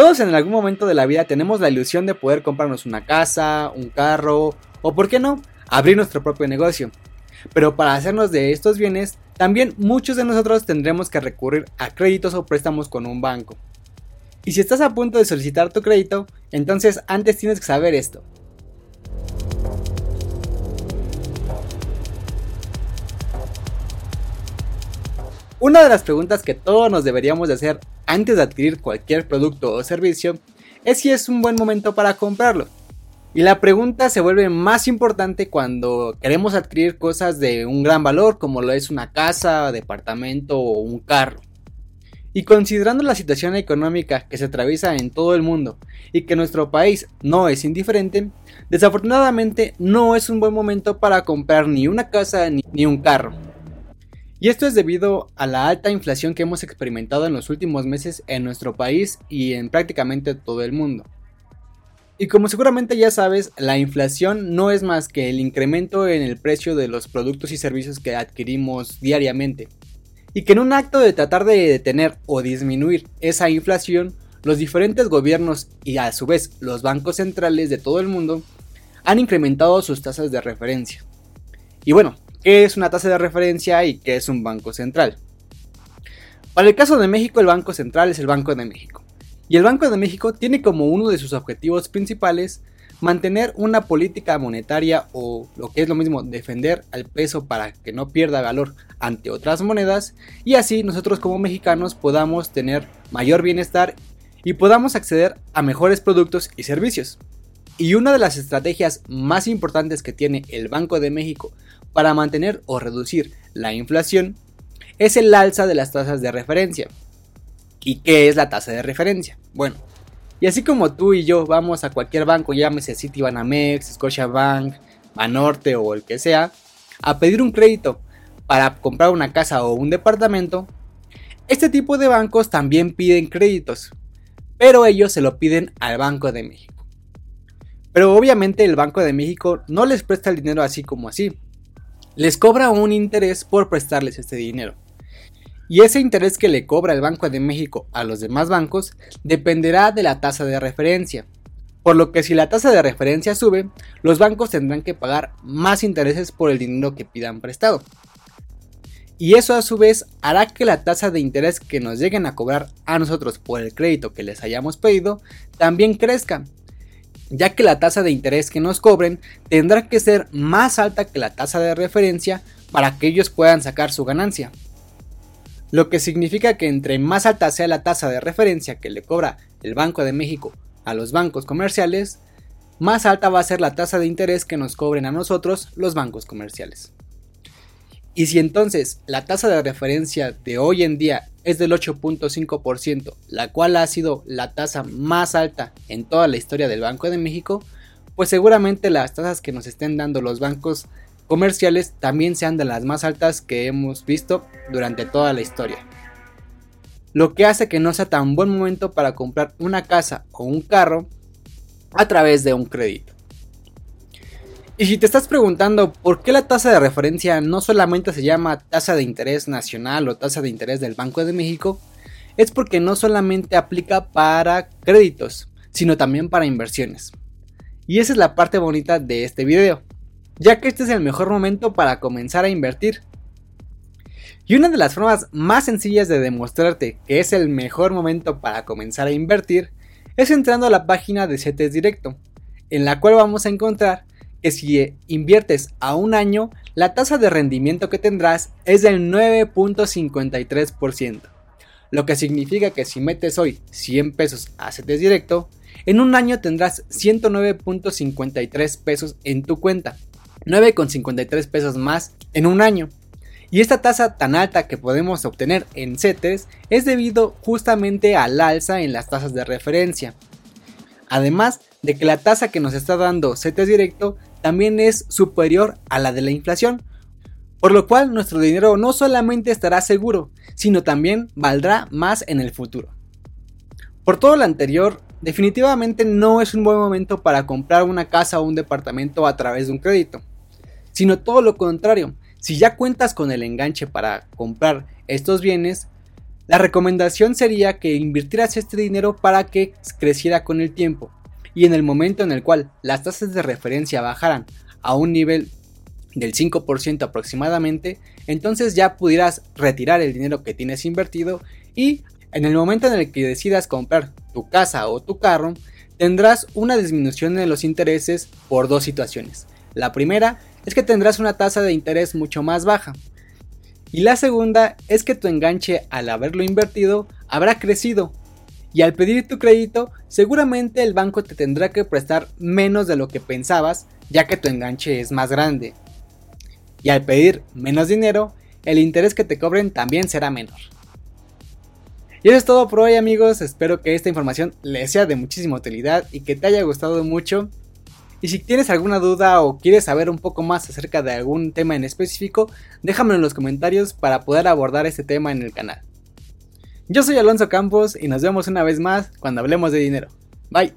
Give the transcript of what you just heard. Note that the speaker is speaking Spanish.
Todos en algún momento de la vida tenemos la ilusión de poder comprarnos una casa, un carro o, por qué no, abrir nuestro propio negocio. Pero para hacernos de estos bienes, también muchos de nosotros tendremos que recurrir a créditos o préstamos con un banco. Y si estás a punto de solicitar tu crédito, entonces antes tienes que saber esto. Una de las preguntas que todos nos deberíamos de hacer antes de adquirir cualquier producto o servicio es si es un buen momento para comprarlo. Y la pregunta se vuelve más importante cuando queremos adquirir cosas de un gran valor como lo es una casa, departamento o un carro. Y considerando la situación económica que se atraviesa en todo el mundo y que nuestro país no es indiferente, desafortunadamente no es un buen momento para comprar ni una casa ni, un carro. Y esto es debido a la alta inflación que hemos experimentado en los últimos meses en nuestro país y en prácticamente todo el mundo. Y como seguramente ya sabes, la inflación no es más que el incremento en el precio de los productos y servicios que adquirimos diariamente. Y que en un acto de tratar de detener o disminuir esa inflación, los diferentes gobiernos y a su vez los bancos centrales de todo el mundo han incrementado sus tasas de referencia. Y bueno, ¿Qué es una tasa de referencia y qué es un banco central? Para el caso de México, el Banco Central es el Banco de México. Y el Banco de México tiene como uno de sus objetivos principales mantener una política monetaria o lo que es lo mismo, defender al peso para que no pierda valor ante otras monedas y así nosotros como mexicanos podamos tener mayor bienestar y podamos acceder a mejores productos y servicios. Y una de las estrategias más importantes que tiene el Banco de México para mantener o reducir la inflación es el alza de las tasas de referencia. ¿Y qué es la tasa de referencia? Bueno, y así como tú y yo vamos a cualquier banco, llámese Citibanamex, Scotiabank, Banorte o el que sea, a pedir un crédito para comprar una casa o un departamento, este tipo de bancos también piden créditos, pero ellos se lo piden al Banco de México. Pero obviamente el Banco de México no les presta el dinero así como así, les cobra un interés por prestarles este dinero. Y ese interés que le cobra el Banco de México a los demás bancos dependerá de la tasa de referencia. Por lo que si la tasa de referencia sube, los bancos tendrán que pagar más intereses por el dinero que pidan prestado. Y eso a su vez hará que la tasa de interés que nos lleguen a cobrar a nosotros por el crédito que les hayamos pedido también crezca, ya que la tasa de interés que nos cobren tendrá que ser más alta que la tasa de referencia para que ellos puedan sacar su ganancia. Lo que significa que entre más alta sea la tasa de referencia que le cobra el Banco de México a los bancos comerciales, más alta va a ser la tasa de interés que nos cobren a nosotros los bancos comerciales. Y si entonces la tasa de referencia de hoy en día es del 8.5%, la cual ha sido la tasa más alta en toda la historia del Banco de México, pues seguramente las tasas que nos estén dando los bancos comerciales también sean de las más altas que hemos visto durante toda la historia. Lo que hace que no sea tan buen momento para comprar una casa o un carro a través de un crédito. Y si te estás preguntando por qué la tasa de referencia no solamente se llama tasa de interés nacional o tasa de interés del Banco de México, es porque no solamente aplica para créditos, sino también para inversiones. Y esa es la parte bonita de este video, ya que este es el mejor momento para comenzar a invertir. Y una de las formas más sencillas de demostrarte que es el mejor momento para comenzar a invertir es entrando a la página de CETES Directo, en la cual vamos a encontrar que si inviertes a un año, la tasa de rendimiento que tendrás es del 9.53%. Lo que significa que si metes hoy 100 pesos a CETES directo, en un año tendrás 109.53 pesos en tu cuenta. 9.53 pesos más en un año. Y esta tasa tan alta que podemos obtener en CETES es debido justamente al alza en las tasas de referencia. Además de que la tasa que nos está dando CETES directo también es superior a la de la inflación, por lo cual nuestro dinero no solamente estará seguro, sino también valdrá más en el futuro. Por todo lo anterior, definitivamente no es un buen momento para comprar una casa o un departamento a través de un crédito, sino todo lo contrario. Si ya cuentas con el enganche para comprar estos bienes, La recomendación sería que invirtieras este dinero para que creciera con el tiempo y en el momento en el cual las tasas de referencia bajaran a un nivel del 5% aproximadamente, entonces ya pudieras retirar el dinero que tienes invertido y en el momento en el que decidas comprar tu casa o tu carro, tendrás una disminución en los intereses por dos situaciones. La primera es que tendrás una tasa de interés mucho más baja, y la segunda es que tu enganche al haberlo invertido habrá crecido. Y al pedir tu crédito, seguramente el banco te tendrá que prestar menos de lo que pensabas, ya que tu enganche es más grande. Y al pedir menos dinero, el interés que te cobren también será menor. Y eso es todo por hoy amigos, espero que esta información les sea de muchísima utilidad y que te haya gustado mucho. Y si tienes alguna duda o quieres saber un poco más acerca de algún tema en específico, déjamelo en los comentarios para poder abordar este tema en el canal. Yo soy Alonso Campos y nos vemos una vez más cuando hablemos de dinero. Bye.